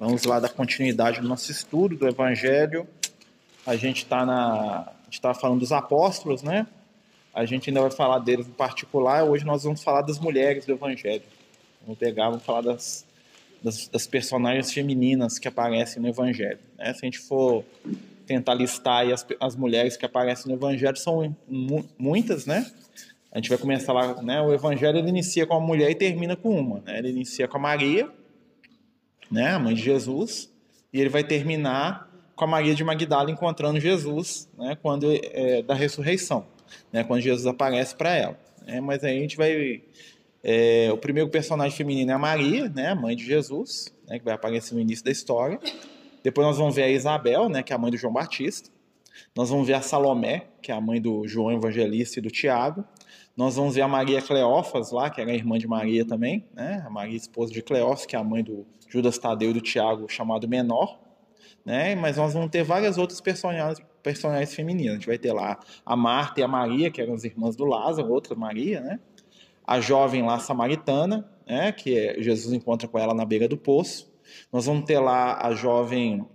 Vamos lá dar continuidade no nosso estudo do Evangelho. A gente está na, a gente tá falando dos apóstolos, né? A gente ainda vai falar deles em particular. Hoje nós vamos falar das mulheres do Evangelho. Vamos pegar, vamos falar das, das, das personagens femininas que aparecem no Evangelho. Né? Se a gente for tentar listar as, as mulheres que aparecem no Evangelho, são mu muitas, né? A gente vai começar lá, né? O Evangelho ele inicia com uma mulher e termina com uma. Né? Ele inicia com a Maria, né, a mãe de Jesus, e ele vai terminar com a Maria de Magdala encontrando Jesus, né, quando é, da ressurreição, né, quando Jesus aparece para ela. Né, mas aí a gente vai é, o primeiro personagem feminino é a Maria, né, a mãe de Jesus, né, que vai aparecer no início da história. Depois nós vamos ver a Isabel, né, que é a mãe do João Batista. Nós vamos ver a Salomé, que é a mãe do João Evangelista e do Tiago. Nós vamos ver a Maria Cleófas lá, que era irmã de Maria também, né? A Maria esposa de Cleófas, que é a mãe do Judas Tadeu e do Tiago, chamado Menor, né? Mas nós vamos ter várias outras personagens, personagens femininas. A gente vai ter lá a Marta e a Maria, que eram as irmãs do Lázaro, outra Maria, né? A jovem lá samaritana, né? Que é, Jesus encontra com ela na beira do poço. Nós vamos ter lá a jovem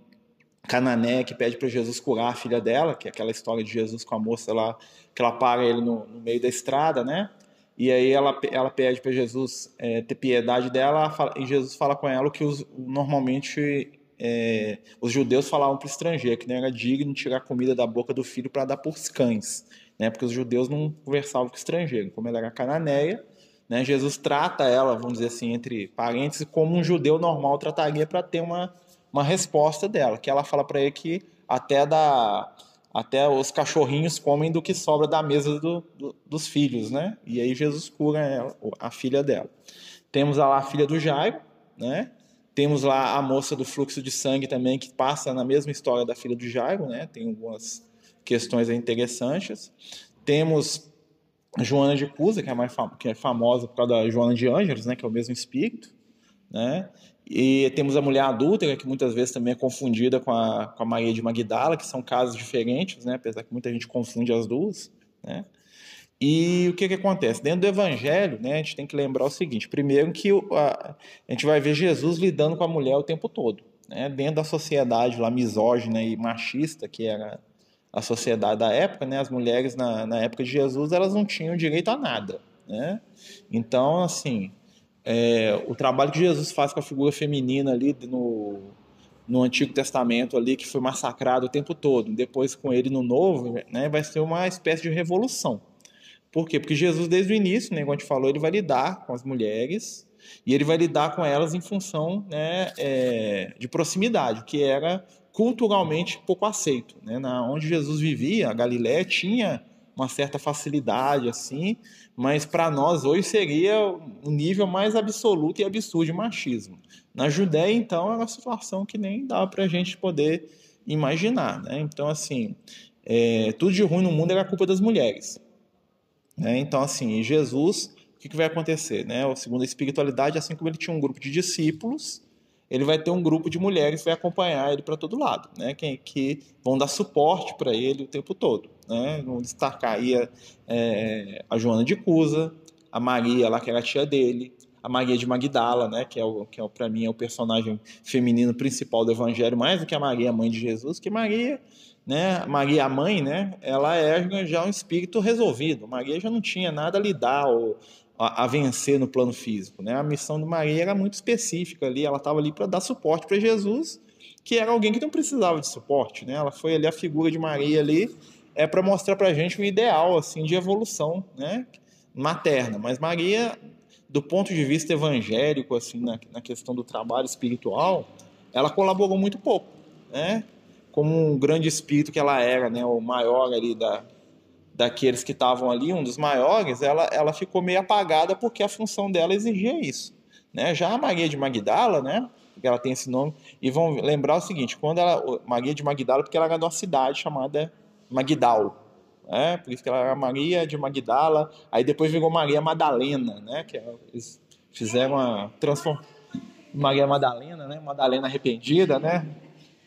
Canané que pede para Jesus curar a filha dela, que é aquela história de Jesus com a moça lá, que ela para ele no, no meio da estrada, né? E aí ela, ela pede para Jesus é, ter piedade dela, e Jesus fala com ela que os, normalmente é, os judeus falavam para o estrangeiro que não era digno tirar comida da boca do filho para dar para os cães, né? Porque os judeus não conversavam com o estrangeiro. Como ela era cananeia, né? Jesus trata ela, vamos dizer assim, entre parênteses, como um judeu normal trataria para ter uma uma resposta dela, que ela fala para ele que até da até os cachorrinhos comem do que sobra da mesa do, do, dos filhos, né? E aí Jesus cura ela, a filha dela. Temos lá a filha do Jairo, né? Temos lá a moça do fluxo de sangue também que passa na mesma história da filha do Jairo, né? Tem algumas questões interessantes. Temos Joana de Cusa, que é mais fam que é famosa por causa da Joana de Ângeles, né? Que é o mesmo espírito, né? E temos a mulher adúltera, que muitas vezes também é confundida com a, com a Maria de Magdala, que são casos diferentes, né? apesar que muita gente confunde as duas. Né? E o que, que acontece? Dentro do Evangelho, né, a gente tem que lembrar o seguinte: primeiro, que a, a gente vai ver Jesus lidando com a mulher o tempo todo. Né? Dentro da sociedade lá misógina e machista, que era a sociedade da época, né, as mulheres na, na época de Jesus elas não tinham direito a nada. Né? Então, assim, é, o trabalho que Jesus faz com a figura feminina ali no, no Antigo Testamento ali, que foi massacrado o tempo todo, depois com ele no Novo, né, vai ser uma espécie de revolução. Por quê? Porque Jesus, desde o início, né, como a gente falou, ele vai lidar com as mulheres e ele vai lidar com elas em função né, é, de proximidade, que era culturalmente pouco aceito. Né? Na, onde Jesus vivia, a Galiléia tinha uma certa facilidade assim, mas para nós hoje seria o nível mais absoluto e absurdo de machismo. Na Judéia, então, é uma situação que nem dá para a gente poder imaginar. Né? Então, assim, é, tudo de ruim no mundo era culpa das mulheres. Né? Então, assim, Jesus, o que, que vai acontecer? Né? Segundo a espiritualidade, assim como ele tinha um grupo de discípulos, ele vai ter um grupo de mulheres que vai acompanhar ele para todo lado, né? Que, que vão dar suporte para ele o tempo todo, né? Vamos destacar aí a, é, a Joana de Cusa, a Maria lá que era a tia dele, a Maria de Magdala, né? Que é o que é para mim é o personagem feminino principal do Evangelho, mais do que a Maria, mãe de Jesus, que Maria né, Maria a mãe, né, ela é já um espírito resolvido. Maria já não tinha nada a lidar ou a, a, vencer no plano físico. Né? A missão de Maria era muito específica ali, ela estava ali para dar suporte para Jesus, que era alguém que não precisava de suporte. Né? Ela foi ali a figura de Maria ali é para mostrar para a gente o ideal assim de evolução, né, materna. Mas Maria, do ponto de vista evangélico, assim, na, na questão do trabalho espiritual, ela colaborou muito pouco, né? Como um grande espírito que ela era, né, o maior ali da, daqueles que estavam ali, um dos maiores, ela, ela ficou meio apagada porque a função dela exigia isso. Né? Já a Maria de Magdala, né? porque ela tem esse nome, e vão lembrar o seguinte, quando ela, Maria de Magdala, porque ela era de uma cidade chamada Magdal, né? por isso que ela era Maria de Magdala, aí depois virou Maria Madalena, né? que é, eles fizeram a transformação, Maria Madalena, né? Madalena arrependida, né?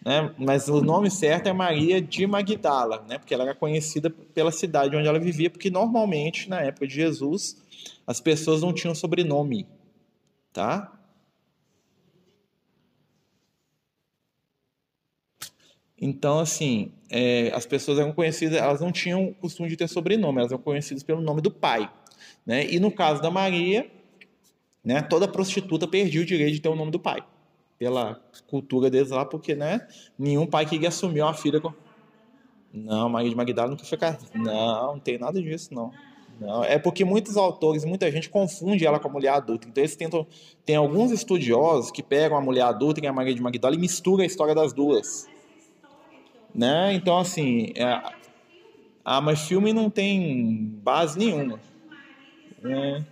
né? Mas o nome certo é Maria de Magdala, né? Porque ela era conhecida pela cidade onde ela vivia, porque normalmente na época de Jesus as pessoas não tinham sobrenome, tá? Então, assim, é, as pessoas eram conhecidas, elas não tinham costume de ter sobrenome, elas eram conhecidas pelo nome do pai. Né? E no caso da Maria, né, toda prostituta perdia o direito de ter o nome do pai, pela cultura deles lá, porque né, nenhum pai queria assumir uma filha com. Não, Maria de Magdala nunca foi casada. Não, não tem nada disso, não. Não, é porque muitos autores, muita gente confunde ela com a mulher adulta. Então eles tentam. Tem alguns estudiosos que pegam a mulher adulta e a Maria de Magdala e misturam a história das duas. Né? Então, assim. É... Ah, mas filme não tem base nenhuma. É.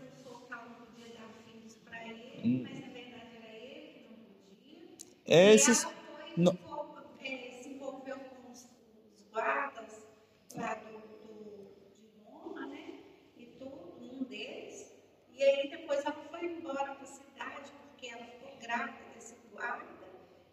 É, esses. Não. Se envolveu com os, guardas lá do, do, de Roma, né? E tudo, um deles. E aí depois ela foi embora para a cidade, porque ela ficou grávida desse guarda.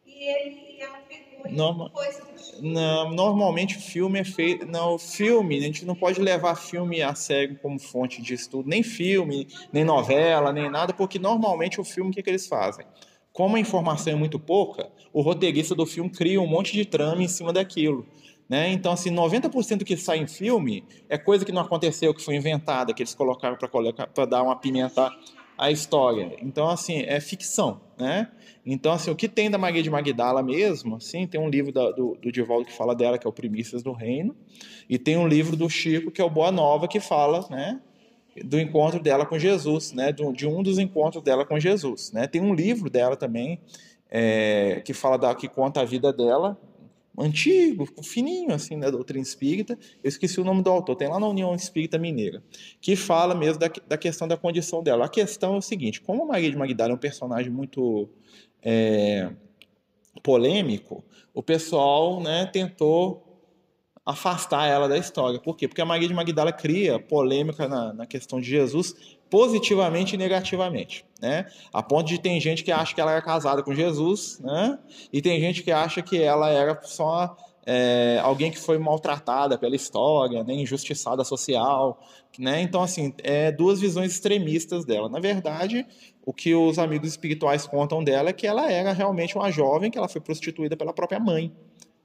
E ele, ela pegou e Norma... coisa não, normalmente o filme é feito. Não, filme, a gente não pode levar filme a sério como fonte de estudo, nem filme, nem novela, nem nada, porque normalmente o filme o que, que eles fazem? Como a informação é muito pouca, o roteirista do filme cria um monte de trama em cima daquilo. Né? Então, assim, 90% do que sai em filme é coisa que não aconteceu, que foi inventada, que eles colocaram para dar uma pimenta à história. Então, assim, é ficção, né? Então, assim, o que tem da Maria de Magdala mesmo, assim, tem um livro da, do, do Divaldo que fala dela, que é o Primícias do Reino, e tem um livro do Chico, que é o Boa Nova, que fala, né, do encontro dela com Jesus, né, de um dos encontros dela com Jesus, né. Tem um livro dela também, é, que fala da, que conta a vida dela, antigo, fininho, assim, da doutrina espírita. Eu esqueci o nome do autor, tem lá na União Espírita Mineira, que fala mesmo da, da questão da condição dela. A questão é o seguinte: como Maria de Magdala é um personagem muito é, polêmico, o pessoal né, tentou afastar ela da história. Por quê? Porque a Maria de Magdala cria polêmica na, na questão de Jesus positivamente e negativamente, né? A ponto de tem gente que acha que ela era casada com Jesus, né? E tem gente que acha que ela era só é, alguém que foi maltratada pela história, né? injustiçada social, né? Então assim, é duas visões extremistas dela. Na verdade, o que os amigos espirituais contam dela é que ela era realmente uma jovem que ela foi prostituída pela própria mãe.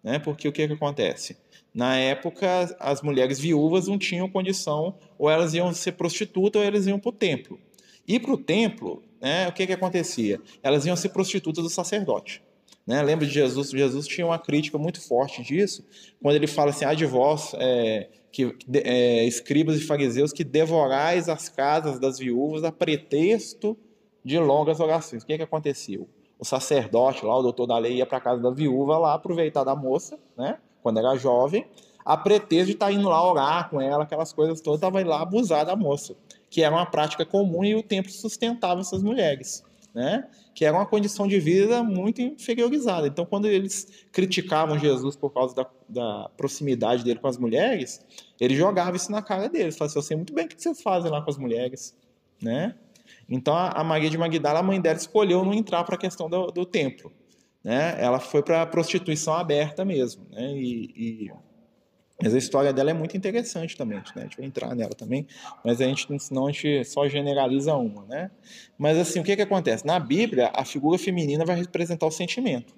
Né? Porque o que, que acontece? Na época, as mulheres viúvas não tinham condição, ou elas iam ser prostitutas ou elas iam para o templo. E para o templo, né, o que, que acontecia? Elas iam ser prostitutas do sacerdote. Né? Lembra de Jesus? Jesus tinha uma crítica muito forte disso, quando ele fala assim: ah, de vós, é, que, é, escribas e fariseus, que devorais as casas das viúvas a pretexto de longas orações. O que, que aconteceu? O sacerdote lá, o doutor da lei, ia para casa da viúva lá, aproveitar da moça, né? Quando era jovem, a pretexto de estar tá indo lá orar com ela, aquelas coisas todas, estava lá abusar da moça, que era uma prática comum e o templo sustentava essas mulheres, né? Que era uma condição de vida muito inferiorizada. Então, quando eles criticavam Jesus por causa da, da proximidade dele com as mulheres, ele jogava isso na cara deles. Falava assim, eu sei muito bem o que vocês fazem lá com as mulheres, né? Então a Maria de Magdala, a mãe dela, escolheu não entrar para a questão do, do, templo. Né? Ela foi para a prostituição aberta mesmo. Né? E, e, Mas a história dela é muito interessante também. Né? A gente vai entrar nela também, mas a gente, senão a gente só generaliza uma. Né? Mas assim, o que, que acontece? Na Bíblia, a figura feminina vai representar o sentimento.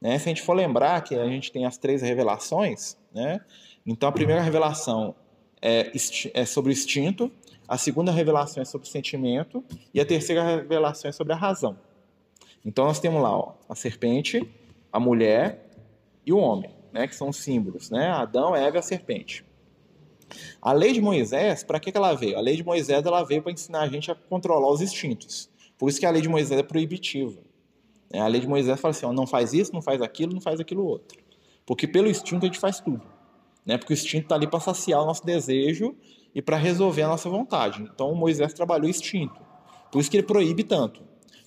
Né? Se a gente for lembrar que a gente tem as três revelações, né? então a primeira revelação é, é sobre o instinto, a segunda revelação é sobre o sentimento e a terceira revelação é sobre a razão. Então nós temos lá ó, a serpente, a mulher e o homem, né, que são os símbolos, né? Adão, Eva e a serpente. A lei de Moisés, para que, que ela veio? A lei de Moisés ela veio para ensinar a gente a controlar os instintos. Por isso que a lei de Moisés é proibitiva. É, a lei de Moisés fala assim: ó, não faz isso, não faz aquilo, não faz aquilo outro. Porque pelo instinto a gente faz tudo. Né? Porque o instinto está ali para saciar o nosso desejo e para resolver a nossa vontade. Então Moisés trabalhou instinto. Por isso que ele proíbe tanto.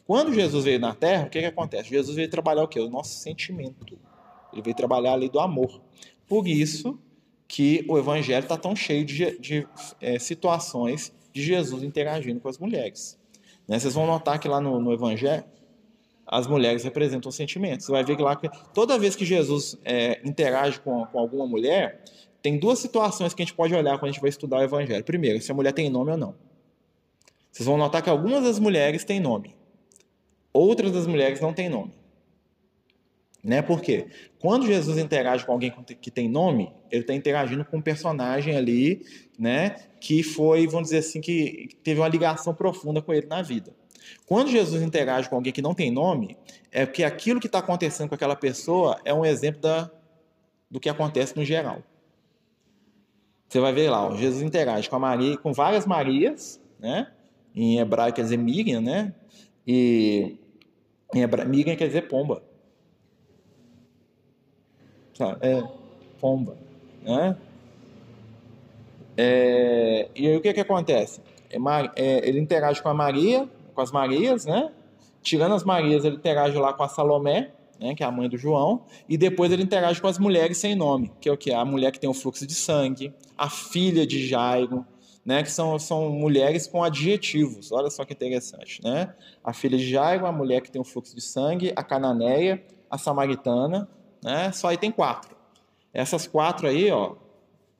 Quando Jesus veio na Terra, o que, que acontece? Jesus veio trabalhar o quê? O nosso sentimento. Ele veio trabalhar a lei do amor. Por isso que o Evangelho está tão cheio de, de é, situações de Jesus interagindo com as mulheres. Né? Vocês vão notar que lá no, no Evangelho, as mulheres representam sentimentos. Você vai ver que lá, toda vez que Jesus é, interage com, com alguma mulher, tem duas situações que a gente pode olhar quando a gente vai estudar o Evangelho. Primeiro, se a mulher tem nome ou não. Vocês vão notar que algumas das mulheres têm nome, outras das mulheres não têm nome. Né? Por quê? Quando Jesus interage com alguém que tem nome, ele está interagindo com um personagem ali, né, que foi, vamos dizer assim, que teve uma ligação profunda com ele na vida. Quando Jesus interage com alguém que não tem nome, é porque aquilo que está acontecendo com aquela pessoa é um exemplo da, do que acontece no geral. Você vai ver lá, ó, Jesus interage com a Maria, com várias Marias, né? Em hebraico quer dizer Miriam, né? E em hebraico, Miriam quer dizer pomba. É, pomba. Né? É, e aí o que, que acontece? É, é, ele interage com a Maria, com as Marias, né? Tirando as Marias, ele interage lá com a Salomé, né, que é a mãe do João, e depois ele interage com as mulheres sem nome, que é o que? A mulher que tem o fluxo de sangue, a filha de Jairo, né, que são, são mulheres com adjetivos. Olha só que interessante, né? A filha de Jairo, a mulher que tem o fluxo de sangue, a cananeia, a samaritana, né? Só aí tem quatro. Essas quatro aí, ó,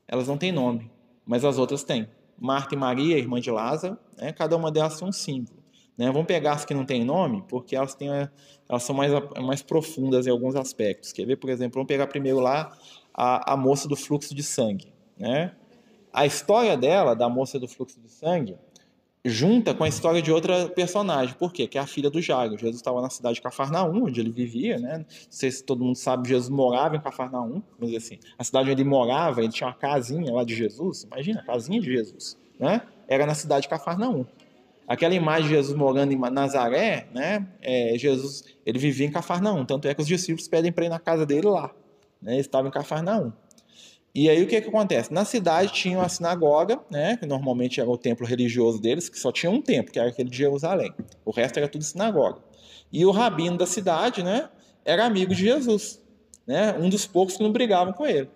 elas não têm nome, mas as outras têm. Marta e Maria, irmã de Lázaro, né? cada uma delas tem um símbolo. Né? Vamos pegar as que não têm nome, porque elas, têm, elas são mais, mais profundas em alguns aspectos. Quer ver, por exemplo, vamos pegar primeiro lá a, a moça do fluxo de sangue. Né? A história dela, da moça do fluxo de sangue, junta com a história de outra personagem. Por quê? Que é a filha do Jairo. Jesus estava na cidade de Cafarnaum, onde ele vivia, né? Não sei se todo mundo sabe, Jesus morava em Cafarnaum, vamos dizer assim. A cidade onde ele morava, ele tinha uma casinha lá de Jesus. Imagina, a casinha de Jesus, né? Era na cidade de Cafarnaum. Aquela imagem de Jesus morando em Nazaré, né? É, Jesus, ele vivia em Cafarnaum. Tanto é que os discípulos pedem para ir na casa dele lá. Né? Ele estava em Cafarnaum. E aí o que, que acontece? Na cidade tinha uma sinagoga, né, que normalmente era o templo religioso deles, que só tinha um templo, que era aquele de Jerusalém. O resto era tudo sinagoga. E o rabino da cidade, né, era amigo de Jesus, né, um dos poucos que não brigavam com ele.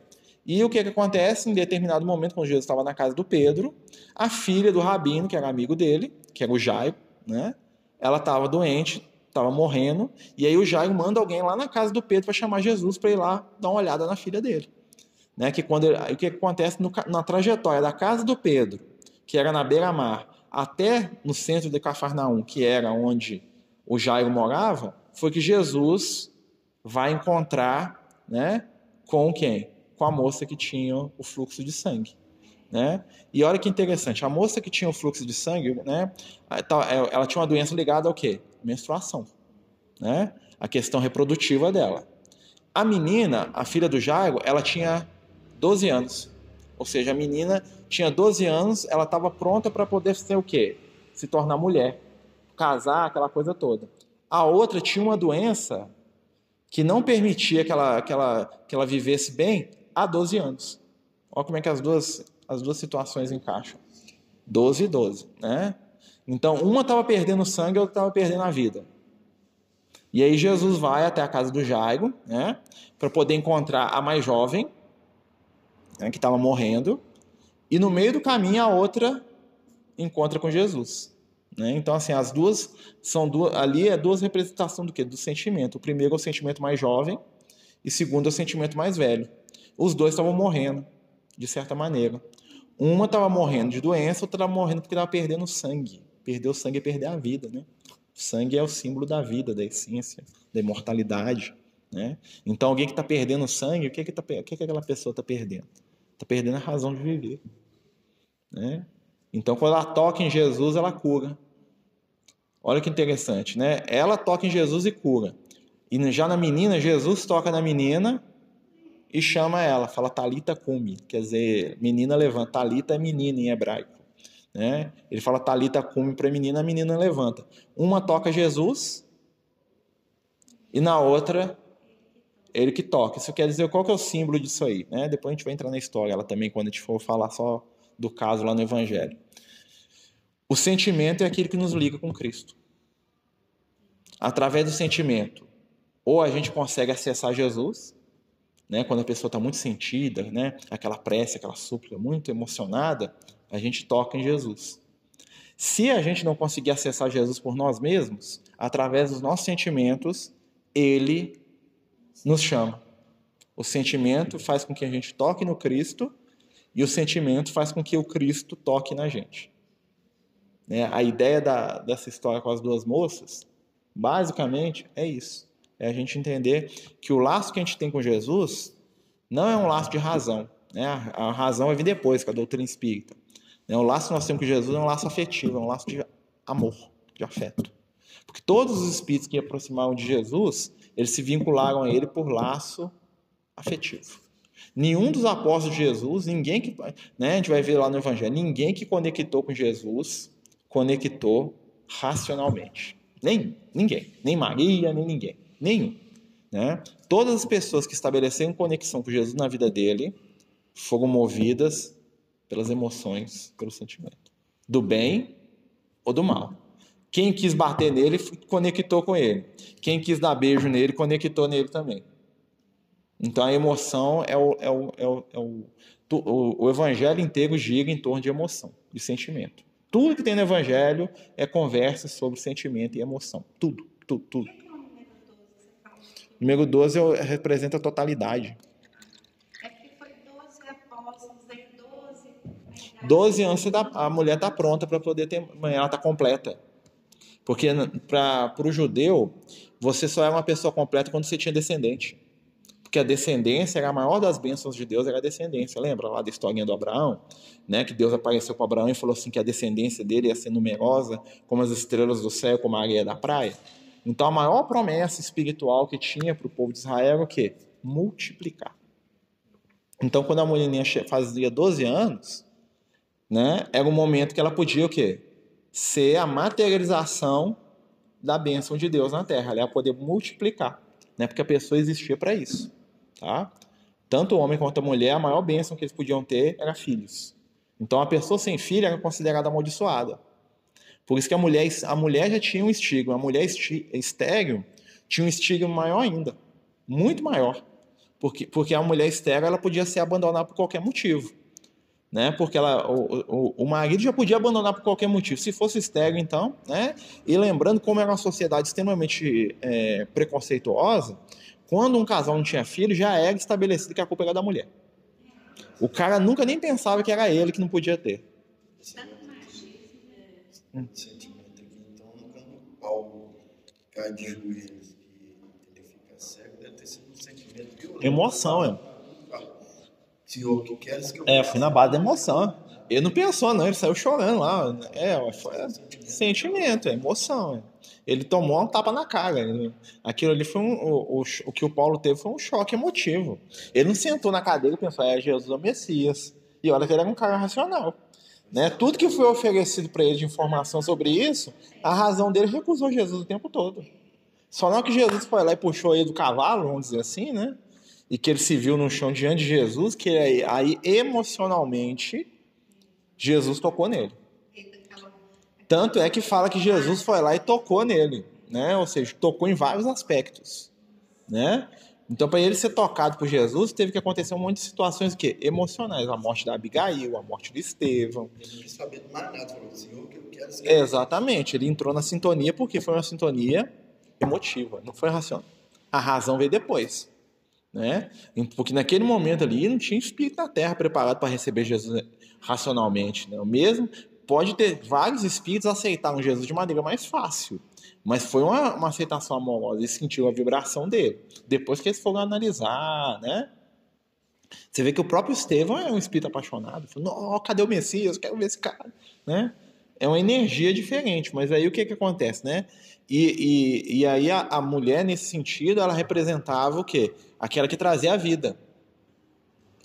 E o que, que acontece? Em determinado momento, quando Jesus estava na casa do Pedro, a filha do rabino, que era amigo dele, que era o Jairo, né, ela estava doente, estava morrendo, e aí o Jairo manda alguém lá na casa do Pedro para chamar Jesus para ir lá dar uma olhada na filha dele né, que quando o que acontece no, na trajetória da casa do Pedro, que era na beira-mar, até no centro de Cafarnaum, que era onde o Jairo morava, foi que Jesus vai encontrar, né, com quem? Com a moça que tinha o fluxo de sangue. Né? E olha que interessante, a moça que tinha o fluxo de sangue, né, é, ela tinha uma doença ligada ao quê? Menstruação, né? A questão reprodutiva dela. A menina, a filha do Jairo, ela tinha 12 anos. Ou seja, a menina tinha 12 anos, ela estava pronta para poder ser o quê? Se tornar mulher, casar, aquela coisa toda. A outra tinha uma doença que não permitia que ela, que ela, que ela vivesse bem há 12 anos. Olha como é que as duas, as duas situações encaixam. 12 e 12, né? Então, uma estava perdendo sangue, a outra estava perdendo a vida. E aí Jesus vai até a casa do Jairo, né, para poder encontrar a mais jovem, né, que estava morrendo, e no meio do caminho a outra encontra com Jesus. Né? Então, assim, as duas são duas, ali é duas representações do que? Do sentimento. O primeiro é o sentimento mais jovem, e segundo é o sentimento mais velho. Os dois estavam morrendo, de certa maneira. Uma estava morrendo de doença, outra estava morrendo porque estava perdendo sangue. Perder o sangue é perder a vida, né? O sangue é o símbolo da vida, da essência, da imortalidade. Né? Então, alguém que está perdendo sangue, o que, que, tá, o que, que aquela pessoa está perdendo? Está perdendo a razão de viver. Né? Então, quando ela toca em Jesus, ela cura. Olha que interessante, né? Ela toca em Jesus e cura. E já na menina, Jesus toca na menina e chama ela, fala Talita Kumi, quer dizer, menina levanta. Talita é menina em hebraico, né? Ele fala Talita Kumi para a menina, a menina levanta. Uma toca Jesus e na outra ele que toca. Isso quer dizer qual que é o símbolo disso aí, né? Depois a gente vai entrar na história ela também quando a gente for falar só do caso lá no evangelho. O sentimento é aquilo que nos liga com Cristo. Através do sentimento, ou a gente consegue acessar Jesus, né? Quando a pessoa está muito sentida, né? Aquela prece, aquela súplica muito emocionada, a gente toca em Jesus. Se a gente não conseguir acessar Jesus por nós mesmos, através dos nossos sentimentos, ele nos chama. O sentimento faz com que a gente toque no Cristo e o sentimento faz com que o Cristo toque na gente. Né? A ideia da, dessa história com as duas moças, basicamente, é isso. é a gente entender que o laço que a gente tem com Jesus não é um laço de razão. Né? A razão vai vir depois, com a doutrina espírita. Né? O laço que nós temos com Jesus é um laço afetivo, é um laço de amor, de afeto. Porque todos os espíritos que aproximaram de Jesus, eles se vincularam a ele por laço afetivo. Nenhum dos apóstolos de Jesus, ninguém que, né, a gente vai ver lá no Evangelho, ninguém que conectou com Jesus conectou racionalmente. Nem ninguém, nem Maria, nem ninguém, nenhum. Né? Todas as pessoas que estabeleceram conexão com Jesus na vida dele foram movidas pelas emoções, pelo sentimento, do bem ou do mal. Quem quis bater nele conectou com ele. Quem quis dar beijo nele conectou nele também. Então a emoção é o, é o, é o, é o, o, o evangelho inteiro gira em torno de emoção, de sentimento. Tudo que tem no evangelho é conversa sobre sentimento e emoção. Tudo, tudo, tudo. O número 12 representa a totalidade. É porque foi 12 apóstolos, aí 12. 12 anos a mulher está pronta para poder ter. Ela está completa. Porque para o judeu, você só é uma pessoa completa quando você tinha descendente porque a descendência era a maior das bênçãos de Deus, era a descendência. Lembra lá da historinha do Abraão? Né? Que Deus apareceu para Abraão e falou assim que a descendência dele ia ser numerosa como as estrelas do céu, como a areia da praia. Então a maior promessa espiritual que tinha para o povo de Israel era o quê? Multiplicar. Então quando a mulher fazia 12 anos, né, era o momento que ela podia o quê? Ser a materialização da bênção de Deus na terra. Ela ia poder multiplicar, né? Porque a pessoa existia para isso. Tá? Tanto o homem quanto a mulher, a maior bênção que eles podiam ter era filhos. Então a pessoa sem filho era considerada amaldiçoada. Por isso que a mulher, a mulher já tinha um estigma. A mulher estéreo tinha um estigma maior ainda. Muito maior. Porque, porque a mulher estéreo ela podia ser abandonada por qualquer motivo. Né? Porque ela, o, o, o marido já podia abandonar por qualquer motivo. Se fosse estéreo, então. Né? E lembrando como era uma sociedade extremamente é, preconceituosa, quando um casal não tinha filho, já era estabelecido que a culpa era da mulher. O cara nunca nem pensava que era ele que não podia ter. Hum. Sentimento aqui, então, quando Paulo cai de joelhos e ele fica cego, deve ter sido um sentimento violento. Emoção, é. Senhor, que queres que eu É, fui na base da emoção. Ele não pensou, não, ele saiu chorando lá. É, foi sentimento, é emoção. É. Ele tomou um tapa na cara. Aquilo ali foi um. O, o, o, que o Paulo teve foi um choque emotivo. Ele não sentou na cadeira e pensou, é Jesus é o Messias. E olha que ele era um cara racional. Né? Tudo que foi oferecido para ele de informação sobre isso, a razão dele recusou Jesus o tempo todo. Só não que Jesus foi lá e puxou ele do cavalo, vamos dizer assim, né? E que ele se viu no chão diante de Jesus, que aí, aí emocionalmente Jesus tocou nele. Tanto é que fala que Jesus foi lá e tocou nele, né? Ou seja, tocou em vários aspectos, né? Então, para ele ser tocado por Jesus, teve que acontecer um monte de situações que emocionais, a morte da Abigail, a morte de Estevão. Ele não mais nada, falou, Senhor, que eu quero ser. Exatamente, ele entrou na sintonia porque foi uma sintonia emotiva, não foi racional. A razão veio depois, né? Porque naquele momento ali não tinha espírito na Terra preparado para receber Jesus racionalmente, né? O mesmo pode ter vários espíritos aceitaram Jesus de maneira mais fácil, mas foi uma, uma aceitação amorosa e sentiu a vibração dele. Depois que eles foram analisar, né? Você vê que o próprio Estevão é um espírito apaixonado. Falou, cadê o Messias? Quero ver esse cara, né? É uma energia diferente, mas aí o que que acontece, né? E, e, e aí a, a mulher, nesse sentido, ela representava o quê? Aquela que trazia a vida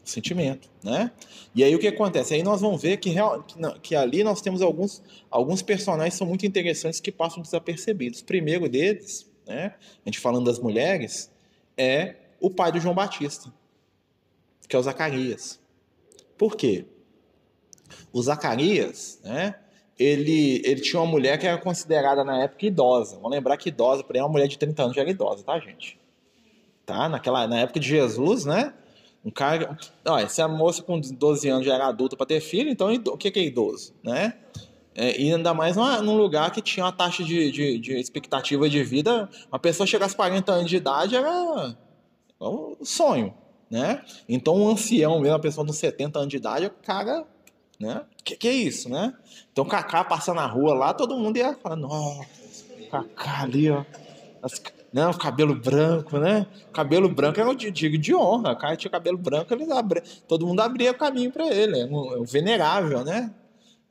sentimento, né? E aí o que acontece? Aí nós vamos ver que, real, que, que, ali nós temos alguns, alguns personagens que são muito interessantes que passam desapercebidos. O primeiro deles, né, a gente falando das mulheres, é o pai do João Batista, que é o Zacarias. Por quê? O Zacarias, né, ele, ele tinha uma mulher que era considerada na época idosa. Vamos lembrar que idosa, para uma mulher de 30 anos já era idosa, tá, gente? Tá? Naquela, na época de Jesus, né? Um cara. Olha, se a moça com 12 anos já era adulta para ter filho, então o que é idoso? Né? É, e ainda mais numa, num lugar que tinha uma taxa de, de, de, expectativa de vida. Uma pessoa chegar aos 40 anos de idade era um sonho. Né? Então, um ancião mesmo, uma pessoa de 70 anos de idade, o cara. Né? Que que é isso, né? Então, Kaká passando na rua lá, todo mundo ia falando, ó, oh, Kaká ali, ó. As, Não, cabelo branco, né? Cabelo branco é um digo de honra. O cara tinha cabelo branco, ele abri... todo mundo abria o caminho para ele. É um, é um venerável, né?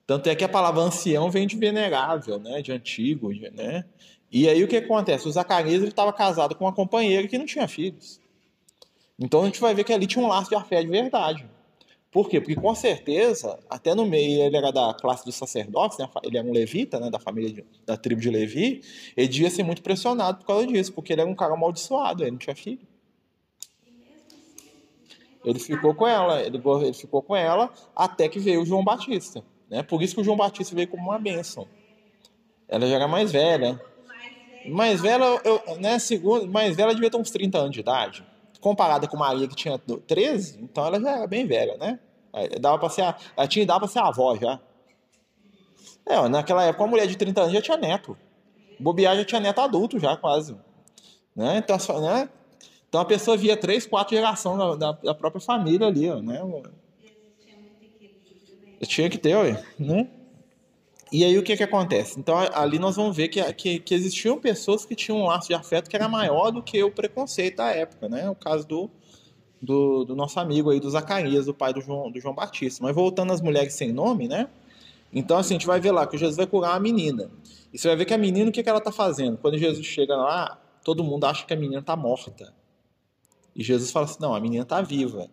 Tanto é que a palavra ancião vem de venerável, né? De antigo, né? E aí o que acontece? O Zacarias estava casado com uma companheira que não tinha filhos. Então a gente vai ver que ali tinha um laço de afé de verdade. Por quê? Porque com certeza, até no meio, ele era da classe dos sacerdotes, né? ele era um levita, né? da família, de, da tribo de Levi, ele devia ser muito pressionado por causa disso, porque ele era um cara amaldiçoado, ele não tinha filho. Ele ficou com ela, ele, ele ficou com ela até que veio o João Batista. Né? Por isso que o João Batista veio como uma bênção. Ela já era mais velha. Mais velha, eu, né, segundo, mais velha devia ter uns 30 anos de idade comparada com Maria, que tinha 13, então ela já era bem velha, né? Dava pra ser a, ela tinha dava pra ser a avó já. É, naquela época, uma mulher de 30 anos já tinha neto. Bobear já tinha neto adulto, já quase. Né? Então, né? então a pessoa via três, quatro gerações da, da, própria família ali, né? Tinha que ter, né? E aí o que que acontece? Então ali nós vamos ver que, que, que, existiam pessoas que tinham um laço de afeto que era maior do que o preconceito da época, né? O caso do, do, do nosso amigo aí, do Zacarias, do pai do João, do João Batista. Mas voltando às mulheres sem nome, né? Então assim, a gente vai ver lá que Jesus vai curar a menina. E você vai ver que a menina, o que, que ela está fazendo? Quando Jesus chega lá, todo mundo acha que a menina está morta. E Jesus fala assim, não, a menina está viva.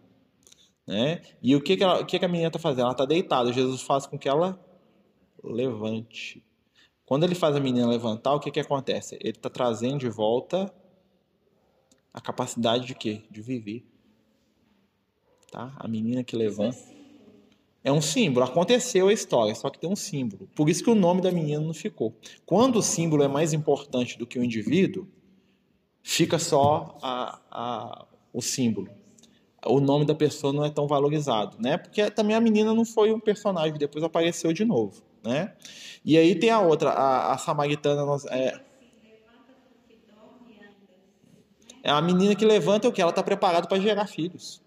Né? E o que, que, ela, o que, que a menina está fazendo? Ela está deitada. Jesus faz com que ela levante. Quando ele faz a menina levantar, o que, que acontece? Ele está trazendo de volta a capacidade de quê? De viver. Tá? A menina que levanta. É um símbolo. Aconteceu a história, só que tem um símbolo. Por isso que o nome da menina não ficou. Quando o símbolo é mais importante do que o indivíduo, fica só a, a, o símbolo. O nome da pessoa não é tão valorizado, né? Porque também a menina não foi um personagem depois apareceu de novo né? E aí tem a outra, a, a samaritana, é, é a menina que levanta o que? Ela está preparada para gerar filhos.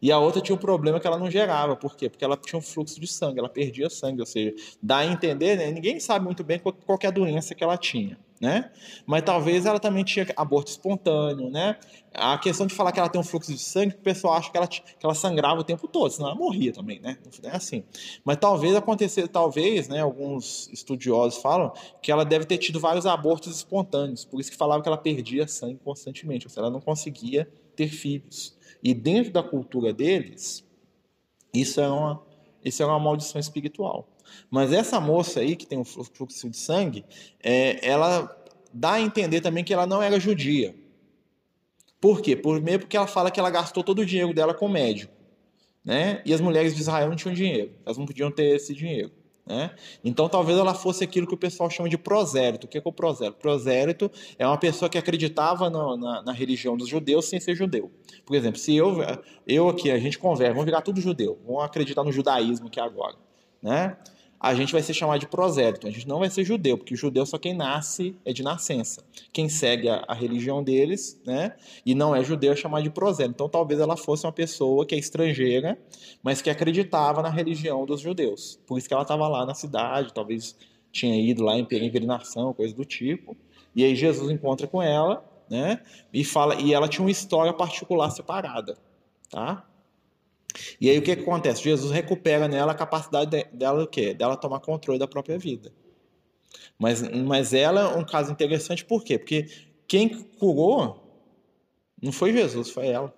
E a outra tinha um problema que ela não gerava. Por quê? Porque ela tinha um fluxo de sangue, ela perdia sangue. Ou seja, dá a entender, né? ninguém sabe muito bem qual, qual é a doença que ela tinha né? Mas talvez ela também tinha aborto espontâneo, né? A questão de falar que ela tem um fluxo de sangue, o pessoal acha que ela, que ela sangrava o tempo todo, senão ela morria também, né? Não é assim. Mas talvez acontecesse, talvez, né? Alguns estudiosos falam que ela deve ter tido vários abortos espontâneos, por isso que falavam que ela perdia sangue constantemente, ou seja, ela não conseguia ter filhos. E dentro da cultura deles, isso é uma, isso é uma maldição espiritual. Mas essa moça aí, que tem um fluxo de sangue, é, ela dá a entender também que ela não era judia. Por quê? Por meio porque ela fala que ela gastou todo o dinheiro dela com médico. Né? E as mulheres de Israel não tinham dinheiro. Elas não podiam ter esse dinheiro. Né? Então talvez ela fosse aquilo que o pessoal chama de prosélito. O que é, o prosélito? Prosélito é uma pessoa que acreditava no, na, na, religião dos judeus sem ser judeu. Por exemplo, se eu, eu aqui, a gente conversa, vamos virar tudo judeu, vamos acreditar no judaísmo aqui agora. Né? A gente vai ser chamado de prosélito. A gente não vai ser judeu, porque o judeu só quem nasce é de nascença. Quem segue a, a, religião deles, né, e não é judeu é chamado de prosélito. Então talvez ela fosse uma pessoa que é estrangeira, mas que acreditava na religião dos judeus. Por isso que ela estava lá na cidade, talvez tinha ido lá em peregrinação, coisa do tipo. E aí Jesus encontra com ela, né, e fala, e ela tinha uma história particular separada, tá? E aí o que, que acontece? Jesus recupera nela a capacidade de, dela o quê? Dela tomar controle da própria vida. Mas, mas ela é um caso interessante por quê? Porque quem curou não foi Jesus, foi ela.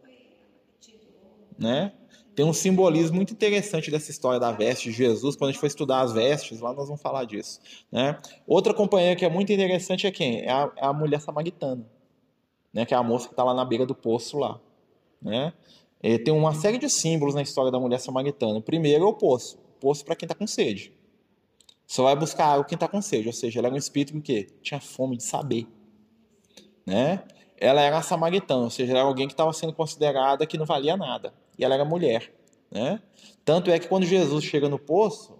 Né? Tem um simbolismo muito interessante dessa história da veste de Jesus. Quando a gente for estudar as vestes, lá nós vamos falar disso. Né? Outra companheira que é muito interessante é quem? É a, é a mulher samaritana. Né? Que é a moça que está lá na beira do poço lá. Né? É, tem uma série de símbolos na história da mulher samaritana. O primeiro é o poço. O poço para quem está com sede. Só vai buscar água quem está com sede. Ou seja, ela era um espírito que tinha fome de saber. Né? Ela era samaritana, ou seja, ela era alguém que estava sendo considerada que não valia nada. E ela era mulher. Né? Tanto é que quando Jesus chega no poço,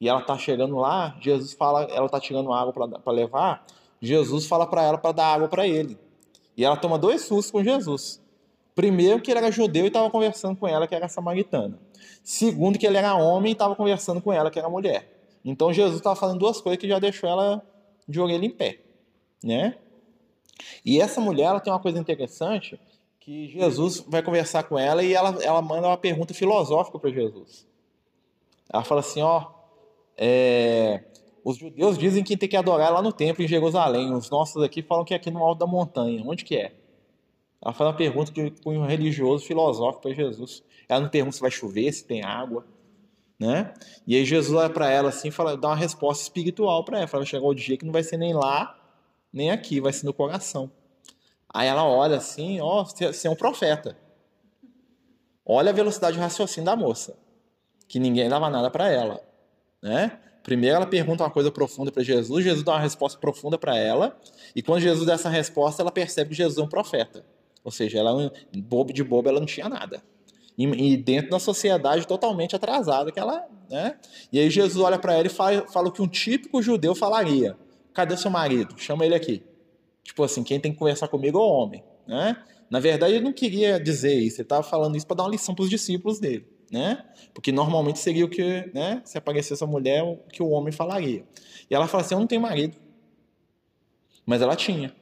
e ela está chegando lá, Jesus fala, ela está tirando água para levar, Jesus fala para ela para dar água para ele. E ela toma dois sustos com Jesus. Primeiro, que ele era judeu e estava conversando com ela, que era samaritana. Segundo, que ele era homem e estava conversando com ela, que era mulher. Então, Jesus estava falando duas coisas que já deixou ela de orelha em pé. Né? E essa mulher ela tem uma coisa interessante que Jesus vai conversar com ela e ela, ela manda uma pergunta filosófica para Jesus. Ela fala assim, ó, é, os judeus dizem que tem que adorar lá no templo em Jerusalém. Os nossos aqui falam que é aqui no alto da montanha. Onde que é? Ela faz uma pergunta de cunho religioso, filosófico para Jesus. Ela não pergunta se vai chover, se tem água, né? E aí Jesus olha para ela assim, fala, dá uma resposta espiritual para ela. Fala, vai chegar o dia que não vai ser nem lá, nem aqui, vai ser no coração. Aí ela olha assim, ó, você é um profeta. Olha a velocidade de raciocínio da moça, que ninguém dava nada para ela, né? Primeiro ela pergunta uma coisa profunda para Jesus, Jesus dá uma resposta profunda para ela, e quando Jesus dá essa resposta, ela percebe que Jesus é um profeta. Ou seja, ela bobo de bobo ela não tinha nada. E, e dentro da sociedade totalmente atrasada que ela, né? E aí Jesus olha para ela e fala, fala o que um típico judeu falaria: Cadê seu marido? Chama ele aqui. Tipo assim, quem tem que conversar comigo é o homem, né? Na verdade, ele não queria dizer isso, ele estava falando isso para dar uma lição para os discípulos dele, né? Porque normalmente seria o que, né? Se aparecesse a mulher, o que o homem falaria. E ela fala assim: Eu não tenho marido. Mas ela tinha.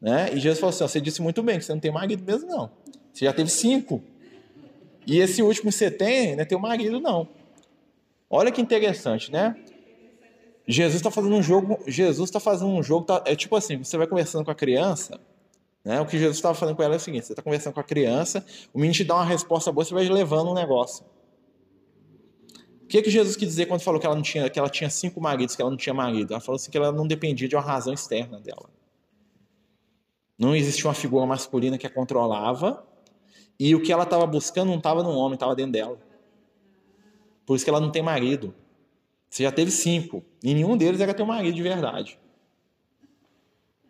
Né? E Jesus falou assim: Você disse muito bem que você não tem marido mesmo, não. Você já teve cinco. E esse último que você tem, não é teu marido, não. Olha que interessante, né? Jesus está fazendo um jogo. Jesus está fazendo um jogo. Tá, é tipo assim: você vai conversando com a criança. Né? O que Jesus estava falando com ela é o seguinte: você está conversando com a criança, o menino te dá uma resposta boa, você vai levando um negócio. O que, que Jesus quis dizer quando falou que ela, não tinha, que ela tinha cinco maridos, que ela não tinha marido? Ela falou assim que ela não dependia de uma razão externa dela. Não existia uma figura masculina que a controlava, e o que ela estava buscando não estava no homem, estava dentro dela. Por isso que ela não tem marido. Você já teve cinco. E nenhum deles era teu marido de verdade.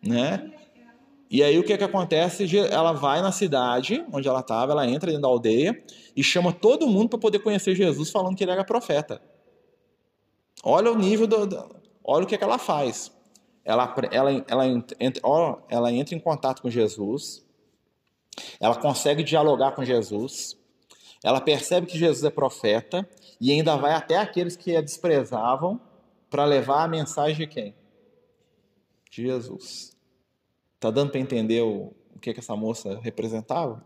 Né? E aí o que, que acontece? Ela vai na cidade onde ela estava, ela entra dentro da aldeia e chama todo mundo para poder conhecer Jesus, falando que ele era profeta. Olha o nível do. do olha o que, que ela faz. Ela, ela, ela, entra, ela entra em contato com Jesus, ela consegue dialogar com Jesus, ela percebe que Jesus é profeta e ainda vai até aqueles que a desprezavam para levar a mensagem de quem? De Jesus. Tá dando para entender o, o que, que essa moça representava?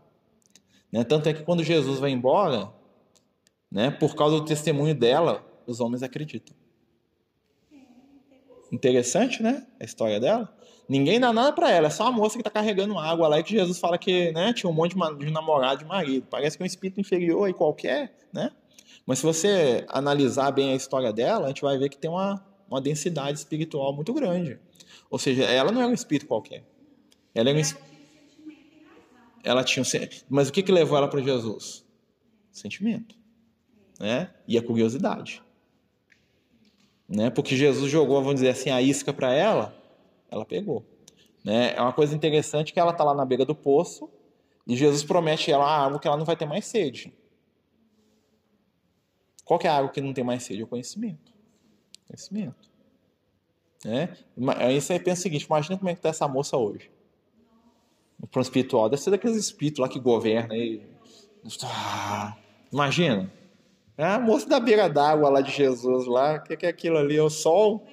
Né? Tanto é que quando Jesus vai embora, né, por causa do testemunho dela, os homens acreditam. Interessante, né? A história dela. Ninguém dá nada para ela, é só a moça que está carregando água lá e que Jesus fala que né, tinha um monte de namorado de marido. Parece que é um espírito inferior aí qualquer, né? Mas se você analisar bem a história dela, a gente vai ver que tem uma, uma densidade espiritual muito grande. Ou seja, ela não é um espírito qualquer. Ela é um ela tinha um mas o que que levou ela para Jesus? Sentimento, né? E a curiosidade, né? Porque Jesus jogou, vamos dizer assim, a isca para ela, ela pegou, né? É uma coisa interessante que ela tá lá na beira do poço e Jesus promete ela a água que ela não vai ter mais sede. Qual que é a água que não tem mais sede? O conhecimento. Conhecimento. Né? Aí você pensa o seguinte: imagina como é que está essa moça hoje. No plano espiritual. Deve ser daqueles espíritos lá que governam aí. Ah, imagina. É a moça da beira d'água lá de Jesus lá. O que, que é aquilo ali? É o sol?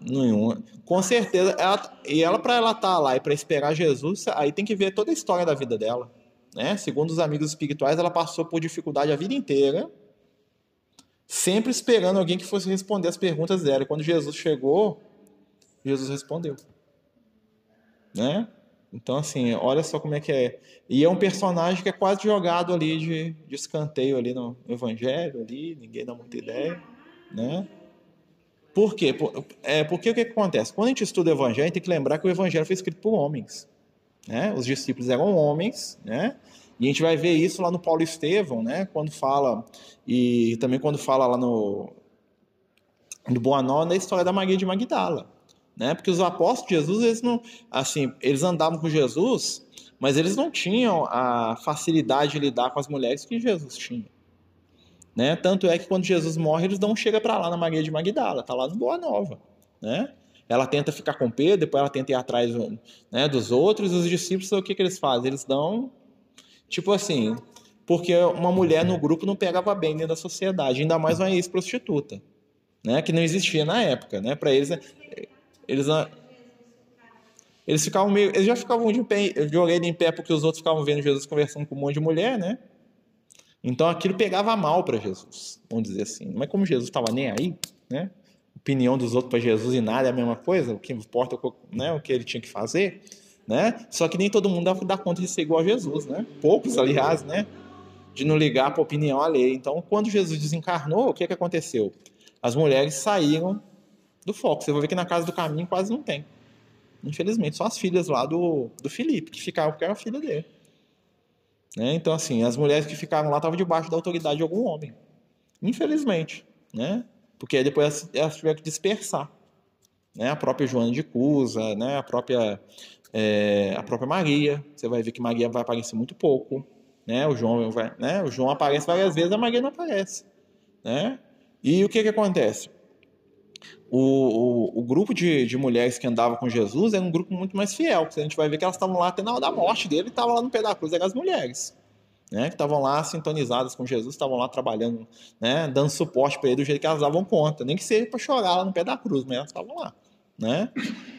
Nenhuma. Com certeza. Ela, e ela, para ela estar tá lá e para esperar Jesus, aí tem que ver toda a história da vida dela. Né? Segundo os amigos espirituais, ela passou por dificuldade a vida inteira, sempre esperando alguém que fosse responder as perguntas dela. E quando Jesus chegou, Jesus respondeu. Né? Então, assim, olha só como é que é. E é um personagem que é quase jogado ali de, de escanteio ali no Evangelho, ali, ninguém dá muita ideia, né? Por quê? Por, é, porque o que, acontece? Quando a gente estuda o Evangelho, a gente tem que lembrar que o Evangelho foi escrito por homens. Né? Os discípulos eram homens, né? E a gente vai ver isso lá no Paulo Estevão, né? Quando fala, e também quando fala lá no, no Boa da história da Maria de Magdala. Né? Porque os apóstolos de Jesus, eles não, assim, eles andavam com Jesus, mas eles não tinham a facilidade de lidar com as mulheres que Jesus tinha. Né? Tanto é que quando Jesus morre, eles não chegam para lá na Maria de Magdala, tá lá no Boa Nova, né? Ela tenta ficar com Pedro, depois ela tenta ir atrás né, dos outros, os discípulos, o que, que eles fazem? Eles dão, tipo assim, porque uma mulher no grupo não pegava bem dentro da sociedade, ainda mais uma ex-prostituta, né, que não existia na época, né, para eles, eles Eles ficavam meio. Eles já ficavam de pé, de orelha em pé porque os outros ficavam vendo Jesus conversando com um monte de mulher, né? Então aquilo pegava mal para Jesus, vamos dizer assim. Mas como Jesus estava nem aí, né? Opinião dos outros para Jesus e nada é a mesma coisa, o que importa né, o que ele tinha que fazer, né? Só que nem todo mundo dá, conta de ser igual a Jesus, né? Poucos, aliás, né? De não ligar para a opinião alheia. Então, quando Jesus desencarnou, o que, que aconteceu? As mulheres saíram do foco. Você vai ver que na casa do caminho quase não tem. Infelizmente, só as filhas lá do, do Felipe, que ficavam porque era a filha dele. Né? Então, assim, as mulheres que ficaram lá estavam debaixo da autoridade de algum homem. Infelizmente. Né? Porque depois elas, tiveram que dispersar. Né? A própria Joana de Cusa, né? a, própria, é, a própria Maria. Você vai ver que Maria vai aparecer muito pouco. Né? O, João vai, né? o João aparece várias vezes, a Maria não aparece. Né? E o que, que acontece? O, o, o, grupo de, de mulheres que andava com Jesus era um grupo muito mais fiel. A gente vai ver que elas estavam lá até na hora da morte dele, estavam lá no pé da cruz, eram as mulheres. Né, que estavam lá sintonizadas com Jesus, estavam lá trabalhando, né, dando suporte para ele do jeito que elas davam conta, nem que seja para chorar lá no pé da cruz, mas elas estavam lá, né?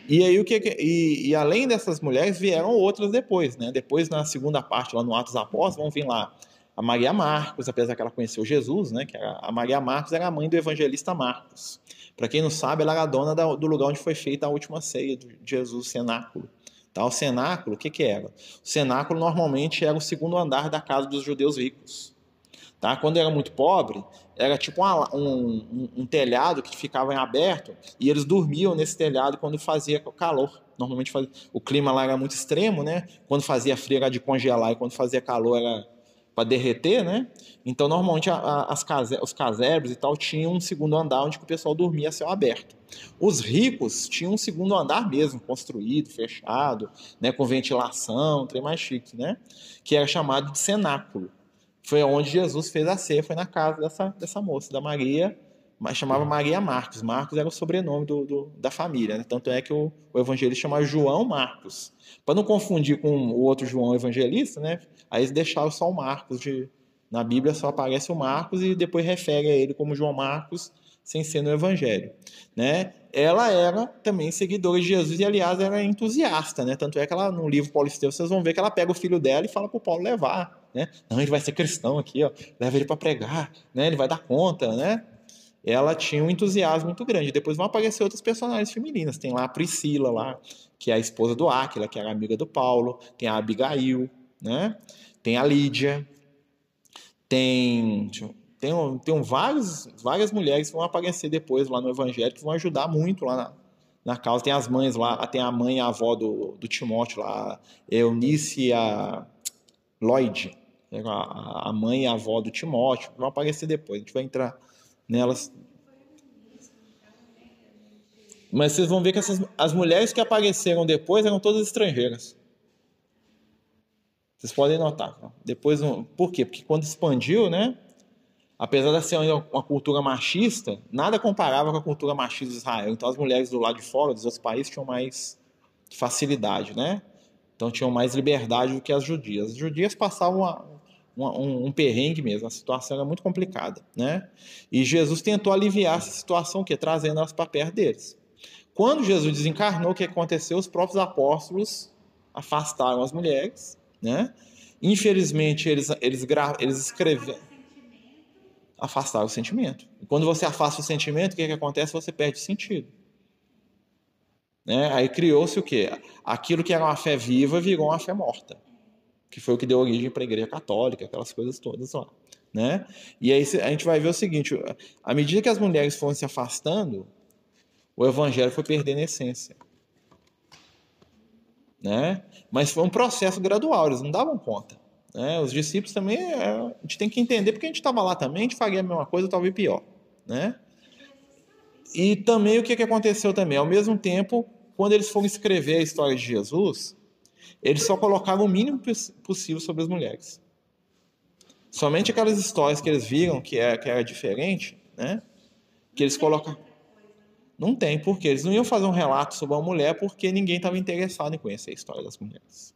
E aí o que e, e, além dessas mulheres vieram outras depois, né? Depois na segunda parte lá no Atos Apóstolos vão vir lá a Maria Marcos, apesar que ela conheceu Jesus, né? Que a Maria Marcos era a mãe do evangelista Marcos. Para quem não sabe, ela era dona do lugar onde foi feita a última ceia de Jesus, o cenáculo. Tá? O cenáculo, o que, que era? O cenáculo normalmente era o segundo andar da casa dos judeus ricos. Tá? Quando era muito pobre, era tipo uma, um, um, um, telhado que ficava em aberto e eles dormiam nesse telhado quando fazia calor. Normalmente fazia, o clima lá era muito extremo, né? Quando fazia frio era de congelar e quando fazia calor era para derreter, né? Então, normalmente, a, a, as case, os casebres e tal tinham um segundo andar onde o pessoal dormia céu aberto. Os ricos tinham um segundo andar mesmo, construído, fechado, né, com ventilação, trem mais chique, né? Que era chamado de cenáculo. Foi onde Jesus fez a ceia, foi na casa dessa, dessa moça, da Maria, mas chamava Maria Marcos. Marcos era o sobrenome do, do da família, né? tanto é que o, o evangelista chamava João Marcos. Para não confundir com o outro João evangelista, né? Aí eles deixaram só o Marcos de, na Bíblia só aparece o Marcos e depois refere a ele como João Marcos, sem ser no Evangelho, né? Ela era também seguidora de Jesus e, aliás, era entusiasta, né? Tanto é que ela, no livro Paulo Estevão, vocês vão ver que ela pega o filho dela e fala para o Paulo levar, né? Não, ele vai ser cristão aqui, ó, leva ele para pregar, né? Ele vai dar conta, né? Ela tinha um entusiasmo muito grande. Depois vão aparecer outras personagens femininas. Tem lá a Priscila, lá, que é a esposa do Áquila, que era amiga do Paulo. Tem a Abigail, né? Tem a Lídia, tem, tem, tem vários, várias mulheres que vão aparecer depois lá no Evangelho que vão ajudar muito lá na, na causa. Tem as mães lá, tem a mãe e a avó do, do Timóteo lá, Eunice e a Lloyd, a, a mãe e a avó do Timóteo, vão aparecer depois. A gente vai entrar nelas. Mas vocês vão ver que essas, as mulheres que apareceram depois eram todas estrangeiras. Vocês podem notar. Depois, por quê? Porque quando expandiu, né? Apesar de ser uma cultura machista, nada comparava com a cultura machista de Israel. Então, as mulheres do lado de fora, dos outros países, tinham mais facilidade, né? Então, tinham mais liberdade do que as judias. As judias passavam uma, um, um, perrengue mesmo, a situação era muito complicada, né? E Jesus tentou aliviar essa situação, que trazendo elas para perto deles. Quando Jesus desencarnou, o que aconteceu? Os próprios apóstolos afastaram as mulheres né? Infelizmente, eles, eles, eles escreveram. Afastar o sentimento. E quando você afasta o sentimento, o que, que acontece? Você perde sentido. Né? Aí criou-se o quê? Aquilo que era uma fé viva virou uma fé morta. Que foi o que deu origem para a Igreja Católica, aquelas coisas todas lá. Né? E aí a gente vai ver o seguinte: à medida que as mulheres foram se afastando, o evangelho foi perdendo essência né? Mas foi um processo gradual, eles não davam conta. Né? Os discípulos também, é, a gente tem que entender, porque a gente estava lá também, a gente faria a mesma coisa, talvez pior, né? E também o que aconteceu também, ao mesmo tempo, quando eles foram escrever a história de Jesus, eles só colocaram o mínimo possível sobre as mulheres. Somente aquelas histórias que eles viram que era, que era diferente, né? Que eles colocam. Não tem, porque eles não iam fazer um relato sobre uma mulher porque ninguém estava interessado em conhecer a história das mulheres.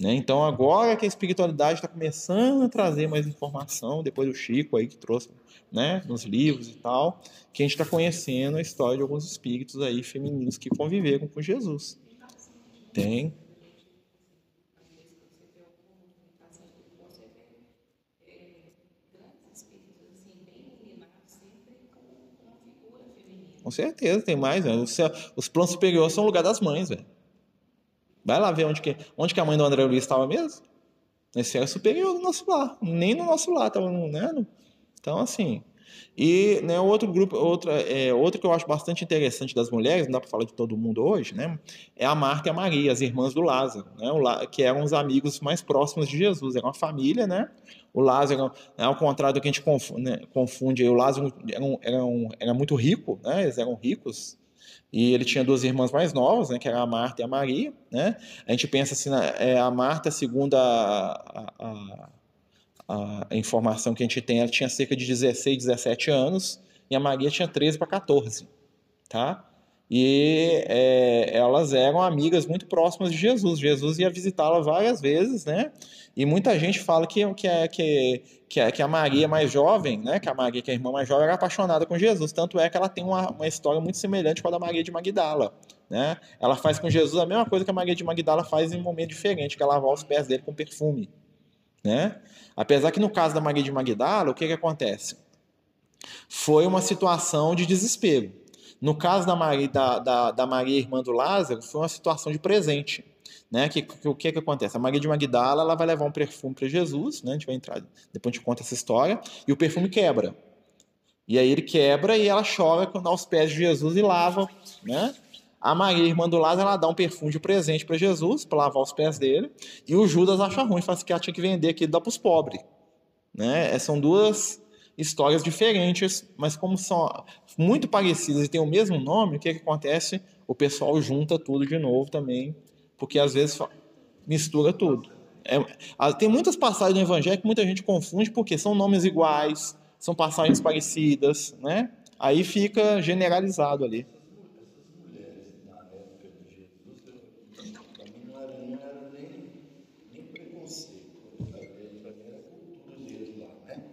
Né? Então, agora que a espiritualidade está começando a trazer mais informação, depois do Chico aí que trouxe né, nos livros e tal, que a gente está conhecendo a história de alguns espíritos aí femininos que conviveram com Jesus. Tem. Com certeza, tem mais. Né? Os, os planos superiores são o lugar das mães, velho. Vai lá ver onde que, onde que a mãe do André Luiz estava mesmo. Esse era superior do nosso lar. Nem no nosso lar estava, né? Então, assim, e né, outro grupo, outra, é, outro que eu acho bastante interessante das mulheres, não dá para falar de todo mundo hoje, né? É a Marta e a Maria, as irmãs do Lázaro, né? O, que eram os amigos mais próximos de Jesus, era uma família, né? O Lázaro, né, ao contrário do que a gente confunde, né, confunde o Lázaro era, um, era, um, era muito rico, né? Eles eram ricos, e ele tinha duas irmãs mais novas, né, que era a Marta e a Maria, né? A gente pensa assim, é, a Marta, segundo a, a, a informação que a gente tem, ela tinha cerca de 16, 17 anos e a Maria tinha 13 para 14, tá? E é, elas eram amigas muito próximas de Jesus. Jesus ia visitá-la várias vezes, né? E muita gente fala que, que, é, que, que, é, que a Maria mais jovem, né? Que a Maria, que é a irmã mais jovem, era apaixonada com Jesus. Tanto é que ela tem uma, uma história muito semelhante com a da Maria de Magdala. Né? Ela faz com Jesus a mesma coisa que a Maria de Magdala faz em um momento diferente, que é lavar os pés dele com perfume. Né? Apesar que no caso da Maria de Magdala, o que, que acontece? Foi uma situação de desespero. No caso da Maria, da, da, da Maria irmã do Lázaro, foi uma situação de presente. Né? Que, que, o que, que acontece? A Maria de Magdala ela vai levar um perfume para Jesus, né? a gente vai entrar, depois a gente conta essa história, e o perfume quebra. E aí ele quebra e ela chora aos pés de Jesus e lava, né? A Maria, irmã do Lázaro, ela dá um perfume de presente para Jesus, para lavar os pés dele. E o Judas acha ruim, assim que ela tinha que vender aqui e dar para os pobres. Né? É, são duas histórias diferentes, mas como são muito parecidas e têm o mesmo nome, o que, que acontece? O pessoal junta tudo de novo também, porque às vezes mistura tudo. É, tem muitas passagens no Evangelho que muita gente confunde porque são nomes iguais, são passagens parecidas, né? Aí fica generalizado ali.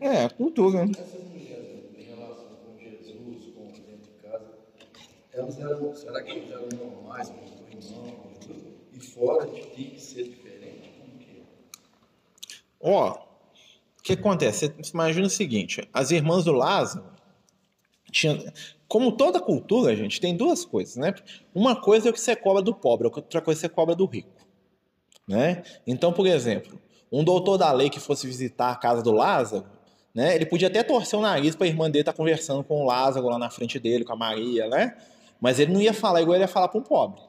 É, cultura. Né? Essas mulheres, em relação com Jesus, com dentro de casa, elas eram, será que elas eram normais, com o irmão, e fora tinha que ser diferente? Como que é? Ó, o que acontece? Você imagina o seguinte, as irmãs do Lázaro tinham, como toda cultura, gente, tem duas coisas, né? Uma coisa é o que você cobra do pobre, outra coisa é você cobra do rico, né? Então, por exemplo, um doutor da lei que fosse visitar a casa do Lázaro, né? Ele podia até torcer o nariz para a irmã dele estar tá conversando com o Lázaro lá na frente dele, com a Maria, né? Mas ele não ia falar igual ele ia falar para um pobre.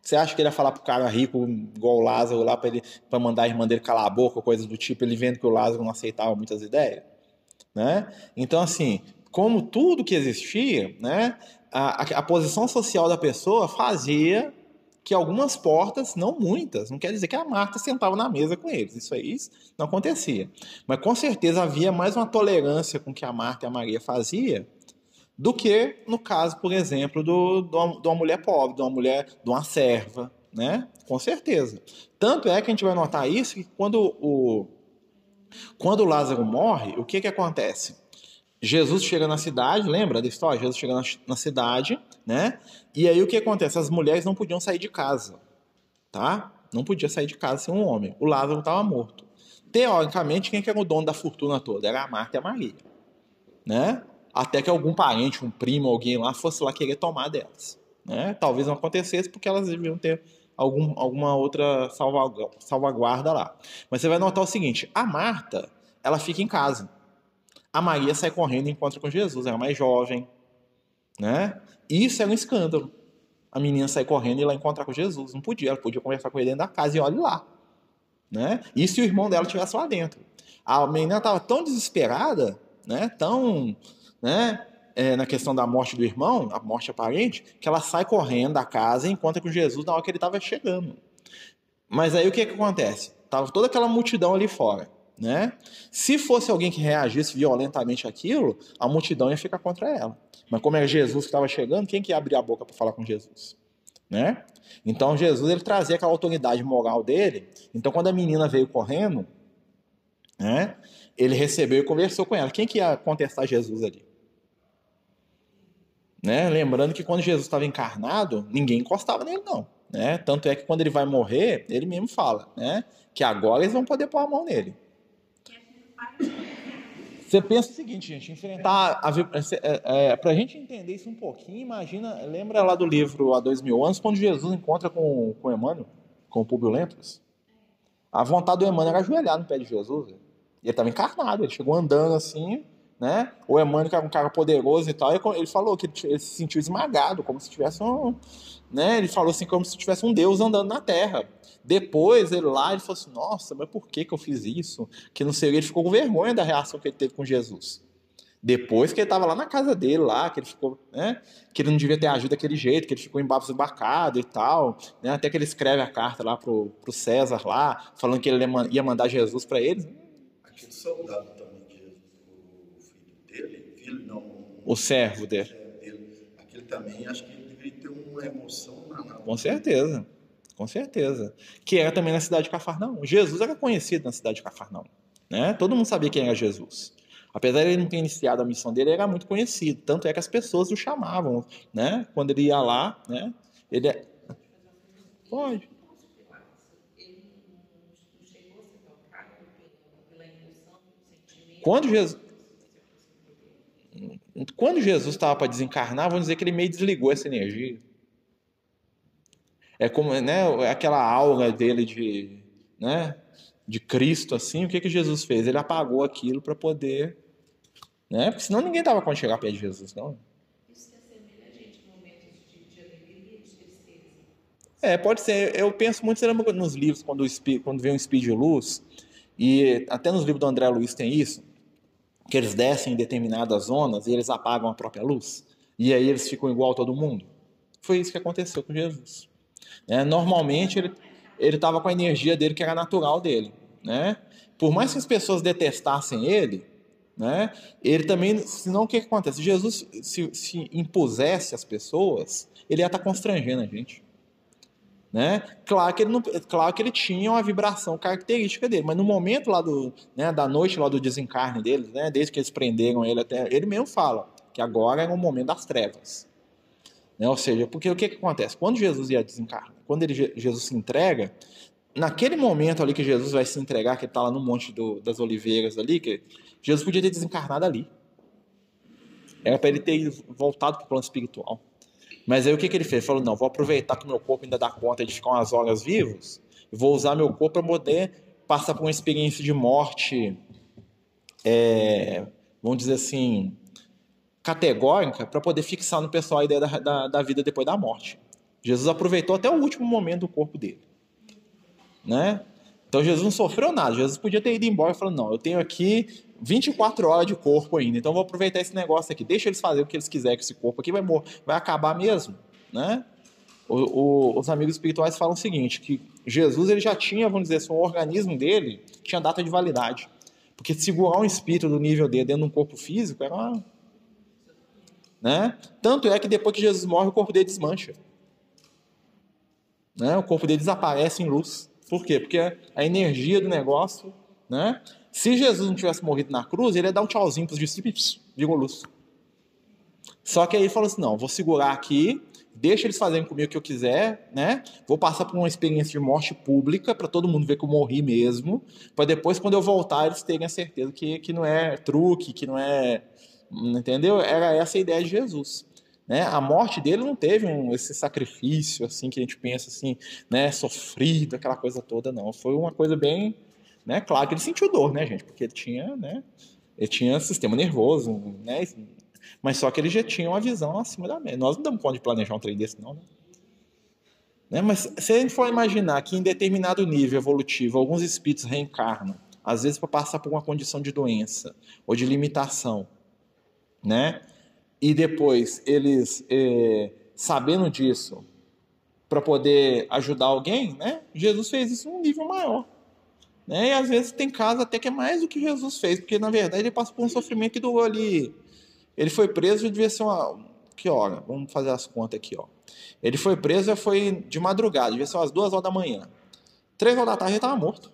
Você acha que ele ia falar para o cara rico, igual o Lázaro, lá para mandar a irmã dele calar a boca, coisa do tipo, ele vendo que o Lázaro não aceitava muitas ideias? Né? Então, assim, como tudo que existia, né, a, a posição social da pessoa fazia que algumas portas, não muitas, não quer dizer que a Marta sentava na mesa com eles, isso aí não acontecia. Mas com certeza havia mais uma tolerância com que a Marta e a Maria fazia do que no caso, por exemplo, do, do, de uma mulher pobre, de uma mulher, de uma serva, né? Com certeza. Tanto é que a gente vai notar isso que quando o, quando o Lázaro morre, o que que acontece? Jesus chega na cidade, lembra da história? Jesus chega na, na, cidade, né? E aí o que acontece? As mulheres não podiam sair de casa, tá? Não podia sair de casa sem um homem. O Lázaro estava morto. Teoricamente, quem que era o dono da fortuna toda? Era a Marta e a Maria, né? Até que algum parente, um primo, alguém lá fosse lá querer tomar delas, né? Talvez não acontecesse porque elas deviam ter algum, alguma outra salvaguarda lá. Mas você vai notar o seguinte: a Marta, ela fica em casa a Maria sai correndo e encontra com Jesus, ela é mais jovem, né? Isso é um escândalo. A menina sai correndo e ela encontrar com Jesus. Não podia, ela podia conversar com ele dentro da casa e olhe lá. Né? E se o irmão dela estivesse lá dentro? A menina estava tão desesperada, né? tão né? É, na questão da morte do irmão, a morte aparente, que ela sai correndo da casa e encontra com Jesus na hora que ele estava chegando. Mas aí o que, que acontece? Tava toda aquela multidão ali fora. Né? Se fosse alguém que reagisse violentamente àquilo, a multidão ia ficar contra ela. Mas como é Jesus que estava chegando, quem que ia abrir a boca para falar com Jesus? Né? Então Jesus ele trazia aquela autoridade moral dele. Então quando a menina veio correndo, né, ele recebeu e conversou com ela. Quem que ia contestar Jesus ali? Né? Lembrando que quando Jesus estava encarnado, ninguém encostava nele não. Né? Tanto é que quando ele vai morrer, ele mesmo fala né? que agora eles vão poder pôr a mão nele. Você pensa o seguinte, gente, enfrentar a, é, é, para a gente entender isso um pouquinho, imagina, lembra lá do livro há dois mil anos, quando Jesus encontra com, com Emmanuel, com o Públio Lentulus? A vontade do Emmanuel era ajoelhar no pé de Jesus. Ele estava encarnado, ele chegou andando assim, né? O Emmanuel, que era um cara poderoso e tal, ele falou que ele se sentiu esmagado, como se tivesse um, né? Ele falou assim, como se tivesse um Deus andando na Terra. Depois, ele lá, ele falou assim, nossa, mas por que, que eu fiz isso? Que não sei, ele ficou com vergonha da reação que ele teve com Jesus. Depois que ele estava lá na casa dele, lá, que ele ficou, né? Que ele não devia ter ajuda daquele jeito, que ele ficou embasbacado e tal, né? Até que ele escreve a carta lá pro, pro César lá, falando que ele ia mandar Jesus para eles. Aquele soldado também, Jesus, o filho dele, filho não... O servo dele. dele. Aquele também, acho que ele deveria ter uma emoção na Com certeza. Com certeza. Que era também na cidade de Cafarnaum. Jesus era conhecido na cidade de Cafarnaum. Né? Todo mundo sabia quem era Jesus. Apesar de ele não ter iniciado a missão dele, ele era muito conhecido. Tanto é que as pessoas o chamavam. Né? Quando ele ia lá, né? ele é... Pode. Quando Jesus, quando Jesus estava para desencarnar, vamos dizer que ele meio desligou essa energia. É como, né, aquela aura dele de, né, de Cristo assim, o que que Jesus fez? Ele apagou aquilo para poder, né? Porque senão ninguém tava quando chegar perto de Jesus, não. Isso se assemelha a gente momentos de, de alegria e de tristeza. É, pode ser. Eu penso muito nos livros quando o quando vem um speed de luz e até nos livros do André Luiz tem isso, que eles descem em determinadas zonas e eles apagam a própria luz. E aí eles ficam igual a todo mundo. Foi isso que aconteceu com Jesus. Né? Normalmente ele estava com a energia dele que era natural dele, né? Por mais que as pessoas detestassem ele, né? Ele também, senão o que, que acontece? Jesus se, se impusesse às pessoas, ele ia estar tá constrangendo a gente. Né? Claro que ele não, claro que ele tinha uma vibração característica dele, mas no momento lá do, né, da noite lá do desencarne deles, né, desde que eles prenderam ele até, ele mesmo fala que agora é o momento das trevas. Né? Ou seja, porque o que, que acontece? Quando Jesus ia desencarnar, quando ele, Jesus se entrega, naquele momento ali que Jesus vai se entregar, que ele está lá no Monte do, das Oliveiras ali, que Jesus podia ter desencarnado ali. Era para ele ter voltado para o plano espiritual. Mas aí o que, que ele fez? Ele falou: não, vou aproveitar que meu corpo ainda dá conta de ficar umas horas vivos, vou usar meu corpo para poder passar por uma experiência de morte, é, vamos dizer assim, categórica para poder fixar no pessoal a ideia da, da, da, vida depois da morte. Jesus aproveitou até o último momento do corpo dele. Né? Então Jesus não sofreu nada. Jesus podia ter ido embora e falou: Não, eu tenho aqui 24 horas de corpo ainda, então vou aproveitar esse negócio aqui. Deixa eles fazerem o que eles quiserem com esse corpo aqui, vai, vai acabar mesmo. Né? O, o, os amigos espirituais falam o seguinte: que Jesus ele já tinha, vamos dizer assim, o organismo dele tinha data de validade. Porque segurar um espírito do nível dele dentro de um corpo físico era uma, né? Tanto é que depois que Jesus morre, o corpo dele desmancha. Né? O corpo dele desaparece em luz. Por quê? Porque a energia do negócio. Né? Se Jesus não tivesse morrido na cruz, ele ia dar um tchauzinho para os discípulos virou luz. Só que aí ele falou assim: não, vou segurar aqui, deixa eles fazerem comigo o que eu quiser, né? Vou passar por uma experiência de morte pública para todo mundo ver que eu morri mesmo, para depois, quando eu voltar, eles terem a certeza que, que não é truque, que não é Entendeu? Era essa a ideia de Jesus. Né? A morte dele não teve um, esse sacrifício assim que a gente pensa assim, né, sofrido, aquela coisa toda, não. Foi uma coisa bem, né? Claro que ele sentiu dor, né, gente? Porque ele tinha, né? Ele tinha sistema nervoso, né? Mas só que ele já tinha uma visão acima da média. Nós não damos conta de planejar um trem desse, não, né? né? Mas se a gente for imaginar que em determinado nível evolutivo alguns espíritos reencarnam, às vezes para passar por uma condição de doença ou de limitação, né? E depois eles, é, sabendo disso, para poder ajudar alguém, né? Jesus fez isso num nível maior. Né? E às vezes tem casos até que é mais do que Jesus fez, porque na verdade ele passou por um sofrimento que durou ali. Ele foi preso, devia ser uma. Que hora? Vamos fazer as contas aqui, ó. Ele foi preso e foi de madrugada, devia ser umas duas horas da manhã. Três horas da tarde ele estava morto.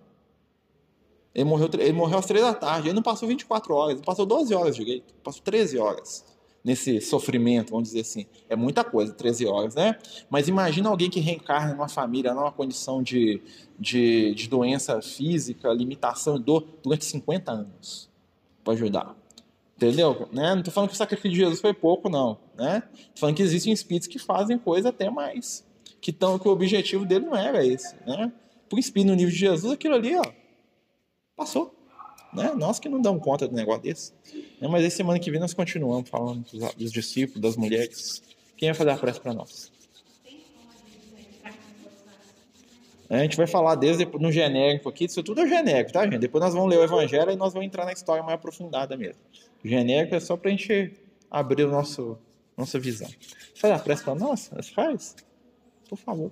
Ele morreu, ele morreu às três da tarde. Ele não passou 24 horas, ele passou 12 horas direito. Passou 13 horas. Nesse sofrimento, vamos dizer assim. É muita coisa, 13 horas, né? Mas imagina alguém que reencarna numa família, numa condição de, de, de doença física, limitação e dor durante 50 anos para ajudar. Entendeu? Né? Não estou falando que o sacrifício de Jesus foi pouco, não. Né? Tô falando que existem espíritos que fazem coisa até mais. Que, tão, que o objetivo dele não era esse. Né? Por espírito no nível de Jesus, aquilo ali, ó, passou. Né? Nós que não damos conta do negócio desse. Né? Mas aí semana que vem nós continuamos falando dos, dos discípulos, das mulheres. Quem vai fazer a prece para nós? É, a gente vai falar desde no genérico aqui, isso tudo é genérico, tá, gente? Depois nós vamos ler o evangelho e nós vamos entrar na história mais aprofundada mesmo. O genérico é só para a gente abrir o nosso, nossa visão. Faz a prece para nós? Faz? Por favor.